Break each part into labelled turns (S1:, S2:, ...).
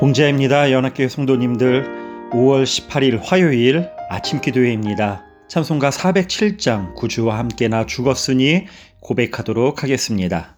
S1: 봉자입니다. 연합교회 성도님들 5월 18일 화요일 아침 기도회입니다. 찬송가 407장 구주와 함께 나 죽었으니 고백하도록 하겠습니다.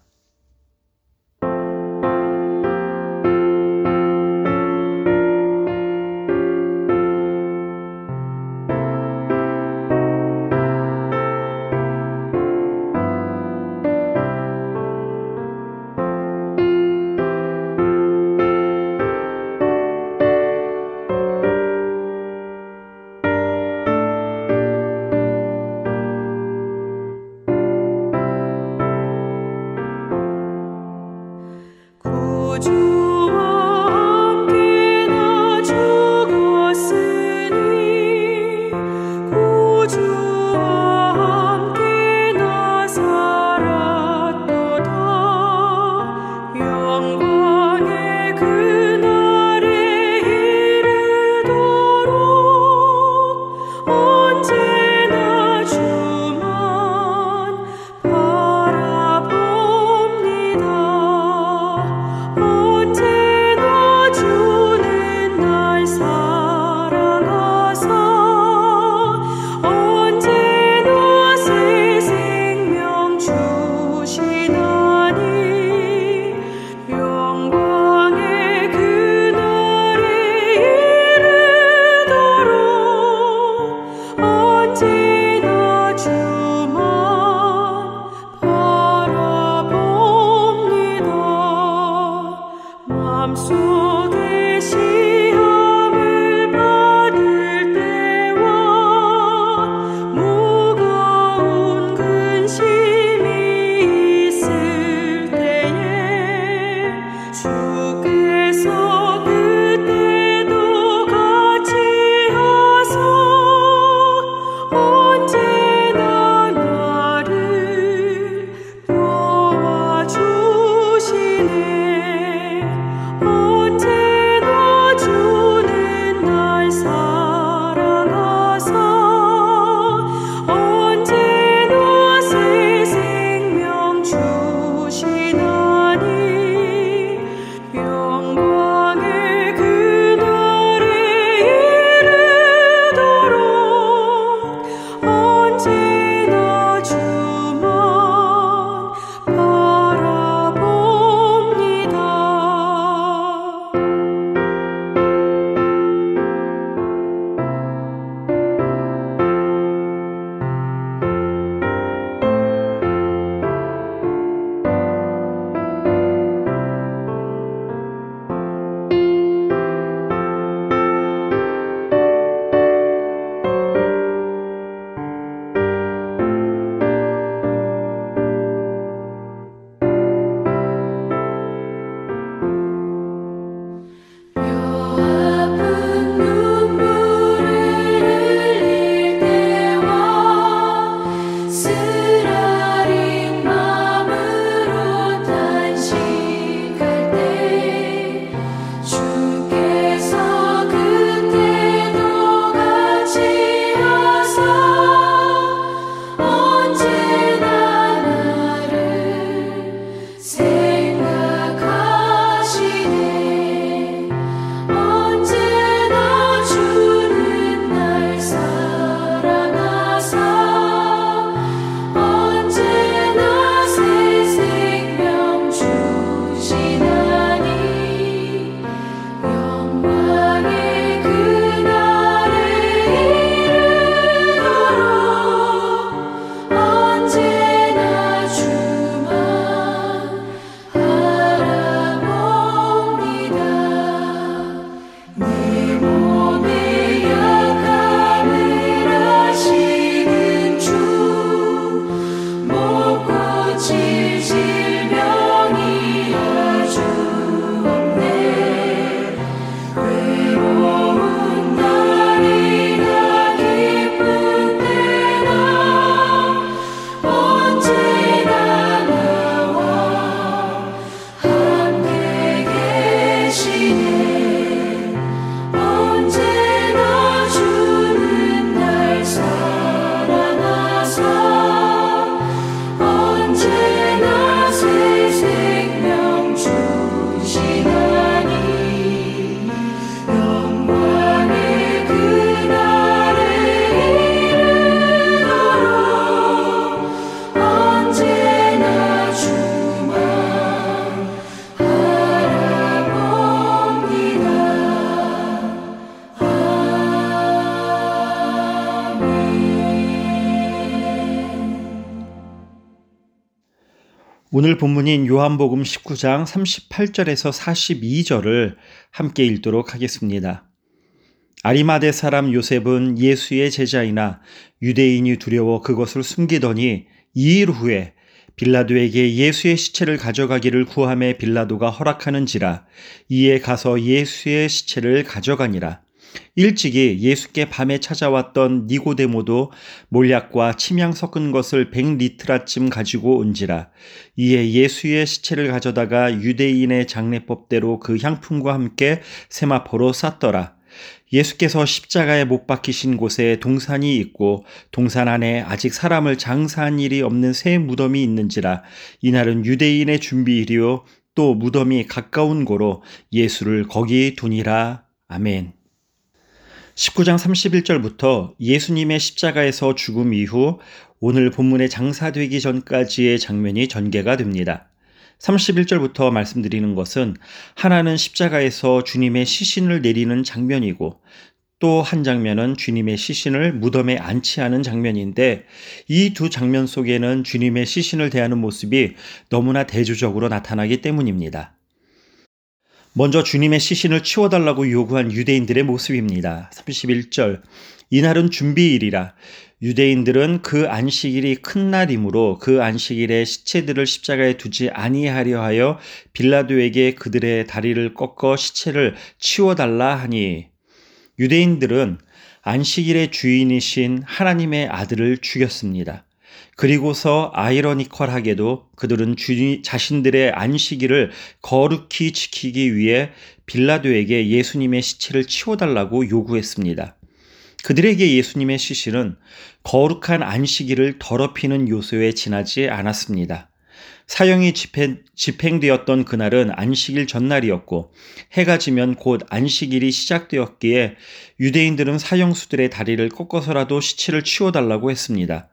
S1: 오늘 본문인 요한복음 19장 38절에서 42절을 함께 읽도록 하겠습니다. 아리마대 사람 요셉은 예수의 제자이나 유대인이 두려워 그것을 숨기더니 2일 후에 빌라도에게 예수의 시체를 가져가기를 구함에 빌라도가 허락하는지라 이에 가서 예수의 시체를 가져가니라. 일찍이 예수께 밤에 찾아왔던 니고데모도 몰약과 침향 섞은 것을 100리트라쯤 가지고 온지라 이에 예수의 시체를 가져다가 유대인의 장례법대로 그 향품과 함께 세마포로 쌌더라. 예수께서 십자가에 못 박히신 곳에 동산이 있고 동산 안에 아직 사람을 장사한 일이 없는 새 무덤이 있는지라 이날은 유대인의 준비일이요. 또 무덤이 가까운 고로 예수를 거기 두니라. 아멘. 19장 31절부터 예수님의 십자가에서 죽음 이후 오늘 본문의 장사되기 전까지의 장면이 전개가 됩니다. 31절부터 말씀드리는 것은 하나는 십자가에서 주님의 시신을 내리는 장면이고 또 한 장면은 주님의 시신을 무덤에 안치하는 장면인데 이 두 장면 속에는 주님의 시신을 대하는 모습이 너무나 대조적으로 나타나기 때문입니다. 먼저 주님의 시신을 치워달라고 요구한 유대인들의 모습입니다. 31절. 이날은 준비일이라. 유대인들은 그 안식일이 큰 날이므로 그 안식일에 시체들을 십자가에 두지 아니하려 하여 빌라도에게 그들의 다리를 꺾어 시체를 치워달라 하니 유대인들은 안식일의 주인이신 하나님의 아들을 죽였습니다. 그리고서 아이러니컬하게도 그들은 주 자신들의 안식일을 거룩히 지키기 위해 빌라도에게 예수님의 시체를 치워달라고 요구했습니다. 그들에게 예수님의 시신은 거룩한 안식일을 더럽히는 요소에 지나지 않았습니다. 사형이 집행, 집행 되었던 그날은 안식일 전날이었고 해가 지면 곧 안식일이 시작되었기에 유대인들은 사형수들의 다리를 꺾어서라도 시체를 치워달라고 했습니다.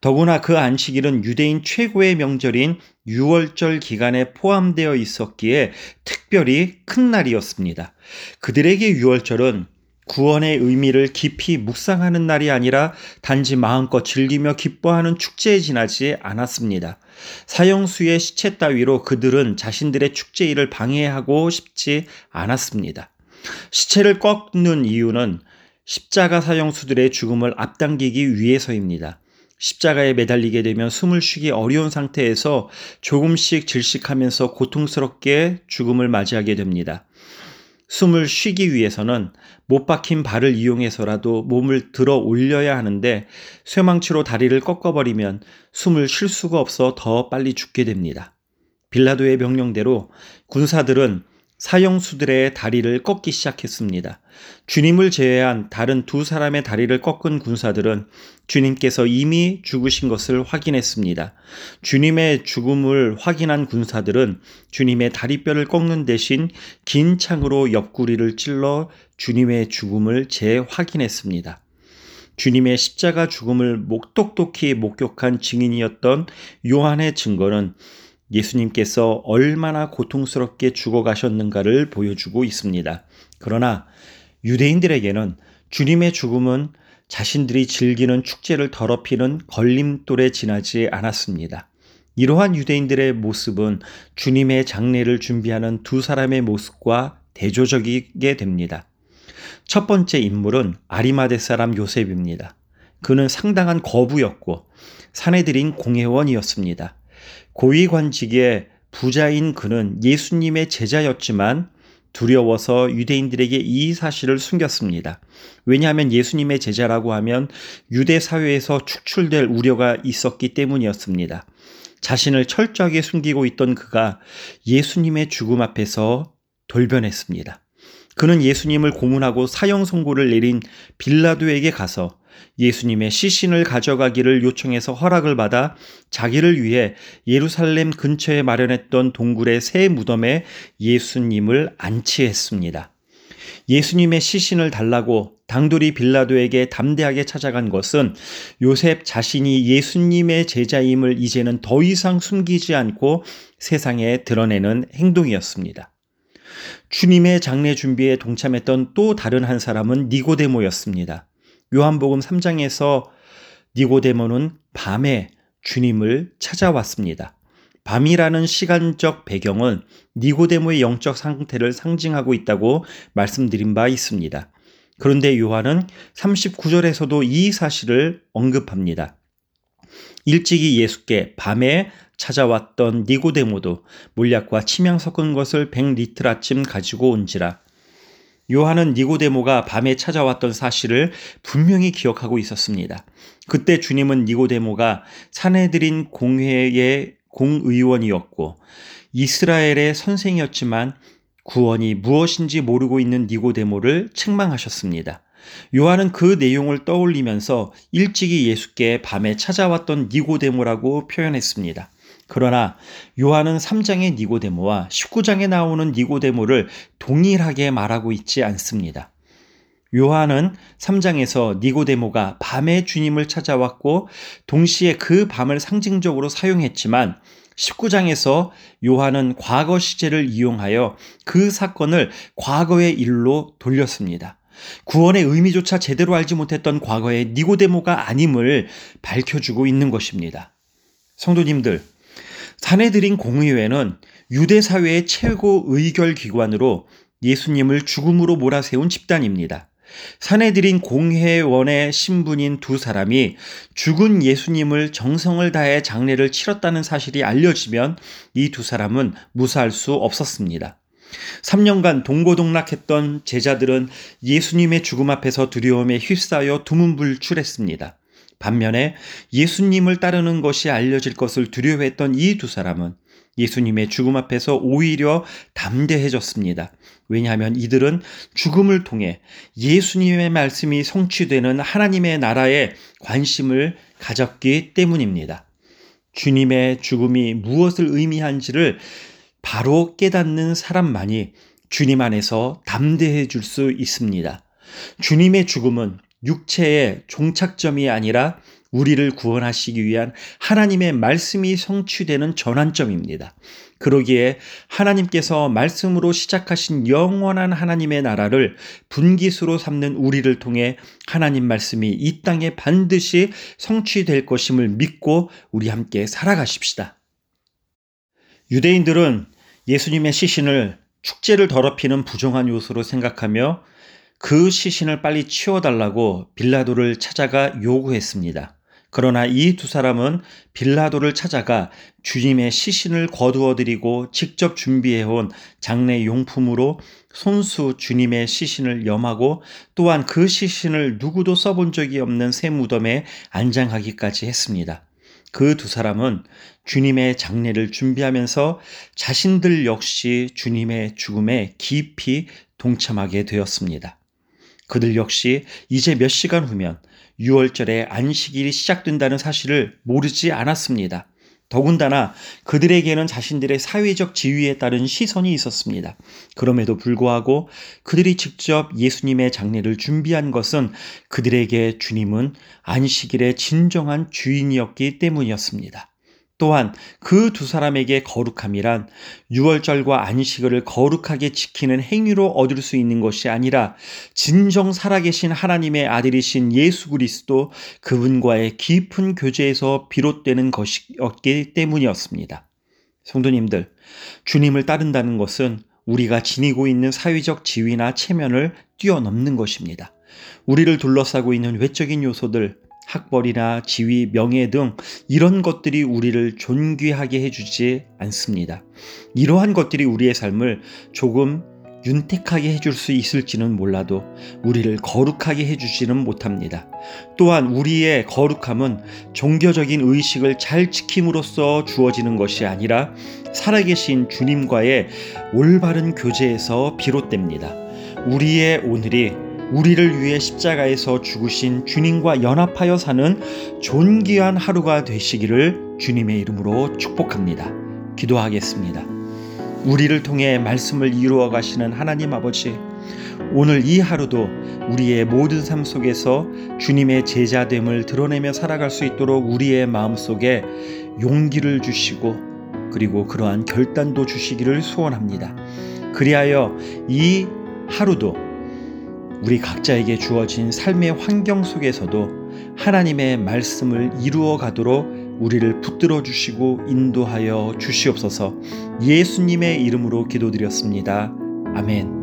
S1: 더구나 그 안식일은 유대인 최고의 명절인 6월절 기간에 포함되어 있었기에 특별히 큰 날이었습니다. 그들에게 6월절은 구원의 의미를 깊이 묵상하는 날이 아니라 단지 마음껏 즐기며 기뻐하는 축제에 지나지 않았습니다. 사형수의 시체 따위로 그들은 자신들의 축제일을 방해하고 싶지 않았습니다. 시체를 꺾는 이유는 십자가 사형수들의 죽음을 앞당기기 위해서입니다. 십자가에 매달리게 되면 숨을 쉬기 어려운 상태에서 조금씩 질식하면서 고통스럽게 죽음을 맞이하게 됩니다. 숨을 쉬기 위해서는 못 박힌 발을 이용해서라도 몸을 들어 올려야 하는데 쇠망치로 다리를 꺾어버리면 숨을 쉴 수가 없어 더 빨리 죽게 됩니다. 빌라도의 명령대로 군사들은 사형수들의 다리를 꺾기 시작했습니다. 주님을 제외한 다른 두 사람의 다리를 꺾은 군사들은 주님께서 이미 죽으신 것을 확인했습니다. 주님의 죽음을 확인한 군사들은 주님의 다리뼈를 꺾는 대신 긴 창으로 옆구리를 찔러 주님의 죽음을 재확인했습니다. 주님의 십자가 죽음을 목똑똑히 목격한 증인이었던 요한의 증거는 예수님께서 얼마나 고통스럽게 죽어가셨는가를 보여주고 있습니다. 그러나 유대인들에게는 주님의 죽음은 자신들이 즐기는 축제를 더럽히는 걸림돌에 지나지 않았습니다. 이러한 유대인들의 모습은 주님의 장례를 준비하는 두 사람의 모습과 대조적이게 됩니다. 첫 번째 인물은 아리마대 사람 요셉입니다. 그는 상당한 거부였고 사내들인 공회원이었습니다. 고위관직의 부자인 그는 예수님의 제자였지만 두려워서 유대인들에게 이 사실을 숨겼습니다. 왜냐하면 예수님의 제자라고 하면 유대 사회에서 축출될 우려가 있었기 때문이었습니다. 자신을 철저하게 숨기고 있던 그가 예수님의 죽음 앞에서 돌변했습니다. 그는 예수님을 고문하고 사형 선고를 내린 빌라도에게 가서 예수님의 시신을 가져가기를 요청해서 허락을 받아 자기를 위해 예루살렘 근처에 마련했던 동굴의 새 무덤에 예수님을 안치했습니다. 예수님의 시신을 달라고 당돌이 빌라도에게 담대하게 찾아간 것은 요셉 자신이 예수님의 제자임을 이제는 더 이상 숨기지 않고 세상에 드러내는 행동이었습니다. 주님의 장례 준비에 동참했던 또 다른 한 사람은 니고데모였습니다. 요한복음 3장에서 니고데모는 밤에 주님을 찾아왔습니다. 밤이라는 시간적 배경은 니고데모의 영적 상태를 상징하고 있다고 말씀드린 바 있습니다. 그런데 요한은 39절에서도 이 사실을 언급합니다. 일찍이 예수께 밤에 찾아왔던 니고데모도 몰약과 침향 섞은 것을 100리틀 아침 가지고 온지라. 요한은 니고데모가 밤에 찾아왔던 사실을 분명히 기억하고 있었습니다. 그때 주님은 니고데모가 사내들인 공회의 공의원이었고 이스라엘의 선생이었지만 구원이 무엇인지 모르고 있는 니고데모를 책망하셨습니다. 요한은 그 내용을 떠올리면서 일찍이 예수께 밤에 찾아왔던 니고데모라고 표현했습니다. 그러나 요한은 3장의 니고데모와 19장에 나오는 니고데모를 동일하게 말하고 있지 않습니다. 요한은 3장에서 니고데모가 밤에 주님을 찾아왔고 동시에 그 밤을 상징적으로 사용했지만 19장에서 요한은 과거 시제를 이용하여 그 사건을 과거의 일로 돌렸습니다. 구원의 의미조차 제대로 알지 못했던 과거의 니고데모가 아님을 밝혀주고 있는 것입니다. 성도님들, 사내들인 공의회는 유대 사회의 최고 의결 기관으로 예수님을 죽음으로 몰아세운 집단입니다. 사내들인 공회원의 신분인 두 사람이 죽은 예수님을 정성을 다해 장례를 치렀다는 사실이 알려지면 이 두 사람은 무사할 수 없었습니다. 3년간 동고동락했던 제자들은 예수님의 죽음 앞에서 두려움에 휩싸여 두문불출했습니다. 반면에 예수님을 따르는 것이 알려질 것을 두려워했던 이 두 사람은 예수님의 죽음 앞에서 오히려 담대해졌습니다. 왜냐하면 이들은 죽음을 통해 예수님의 말씀이 성취되는 하나님의 나라에 관심을 가졌기 때문입니다. 주님의 죽음이 무엇을 의미한지를 바로 깨닫는 사람만이 주님 안에서 담대해 줄 수 있습니다. 주님의 죽음은 육체의 종착점이 아니라 우리를 구원하시기 위한 하나님의 말씀이 성취되는 전환점입니다. 그러기에 하나님께서 말씀으로 시작하신 영원한 하나님의 나라를 분기수로 삼는 우리를 통해 하나님 말씀이 이 땅에 반드시 성취될 것임을 믿고 우리 함께 살아가십시다. 유대인들은 예수님의 시신을 축제를 더럽히는 부정한 요소로 생각하며 그 시신을 빨리 치워달라고 빌라도를 찾아가 요구했습니다. 그러나 이 두 사람은 빌라도를 찾아가 주님의 시신을 거두어 드리고 직접 준비해온 장례 용품으로 손수 주님의 시신을 염하고 또한 그 시신을 누구도 써본 적이 없는 새 무덤에 안장하기까지 했습니다. 그 두 사람은 주님의 장례를 준비하면서 자신들 역시 주님의 죽음에 깊이 동참하게 되었습니다. 그들 역시 이제 몇 시간 후면 6월절에 안식일이 시작된다는 사실을 모르지 않았습니다. 더군다나 그들에게는 자신들의 사회적 지위에 따른 시선이 있었습니다. 그럼에도 불구하고 그들이 직접 예수님의 장례를 준비한 것은 그들에게 주님은 안식일의 진정한 주인이었기 때문이었습니다. 또한 그 두 사람에게 거룩함이란 유월절과 안식일을 거룩하게 지키는 행위로 얻을 수 있는 것이 아니라 진정 살아계신 하나님의 아들이신 예수 그리스도 그분과의 깊은 교제에서 비롯되는 것이었기 때문이었습니다. 성도님들, 주님을 따른다는 것은 우리가 지니고 있는 사회적 지위나 체면을 뛰어넘는 것입니다. 우리를 둘러싸고 있는 외적인 요소들, 학벌이나 지위, 명예 등 이런 것들이 우리를 존귀하게 해주지 않습니다. 이러한 것들이 우리의 삶을 조금 윤택하게 해줄 수 있을지는 몰라도 우리를 거룩하게 해주지는 못합니다. 또한 우리의 거룩함은 종교적인 의식을 잘 지킴으로써 주어지는 것이 아니라 살아계신 주님과의 올바른 교제에서 비롯됩니다. 우리의 오늘이 우리를 위해 십자가에서 죽으신 주님과 연합하여 사는 존귀한 하루가 되시기를 주님의 이름으로 축복합니다. 기도하겠습니다. 우리를 통해 말씀을 이루어 가시는 하나님 아버지, 오늘 이 하루도 우리의 모든 삶 속에서 주님의 제자됨을 드러내며 살아갈 수 있도록 우리의 마음 속에 용기를 주시고 그리고 그러한 결단도 주시기를 소원합니다. 그리하여 이 하루도 우리 각자에게 주어진 삶의 환경 속에서도 하나님의 말씀을 이루어 가도록 우리를 붙들어 주시고 인도하여 주시옵소서 예수님의 이름으로 기도드렸습니다. 아멘.